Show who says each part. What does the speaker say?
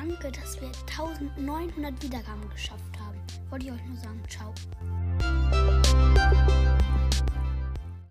Speaker 1: danke, dass wir 1900 Wiedergaben geschafft haben. Wollte ich euch nur sagen. Ciao.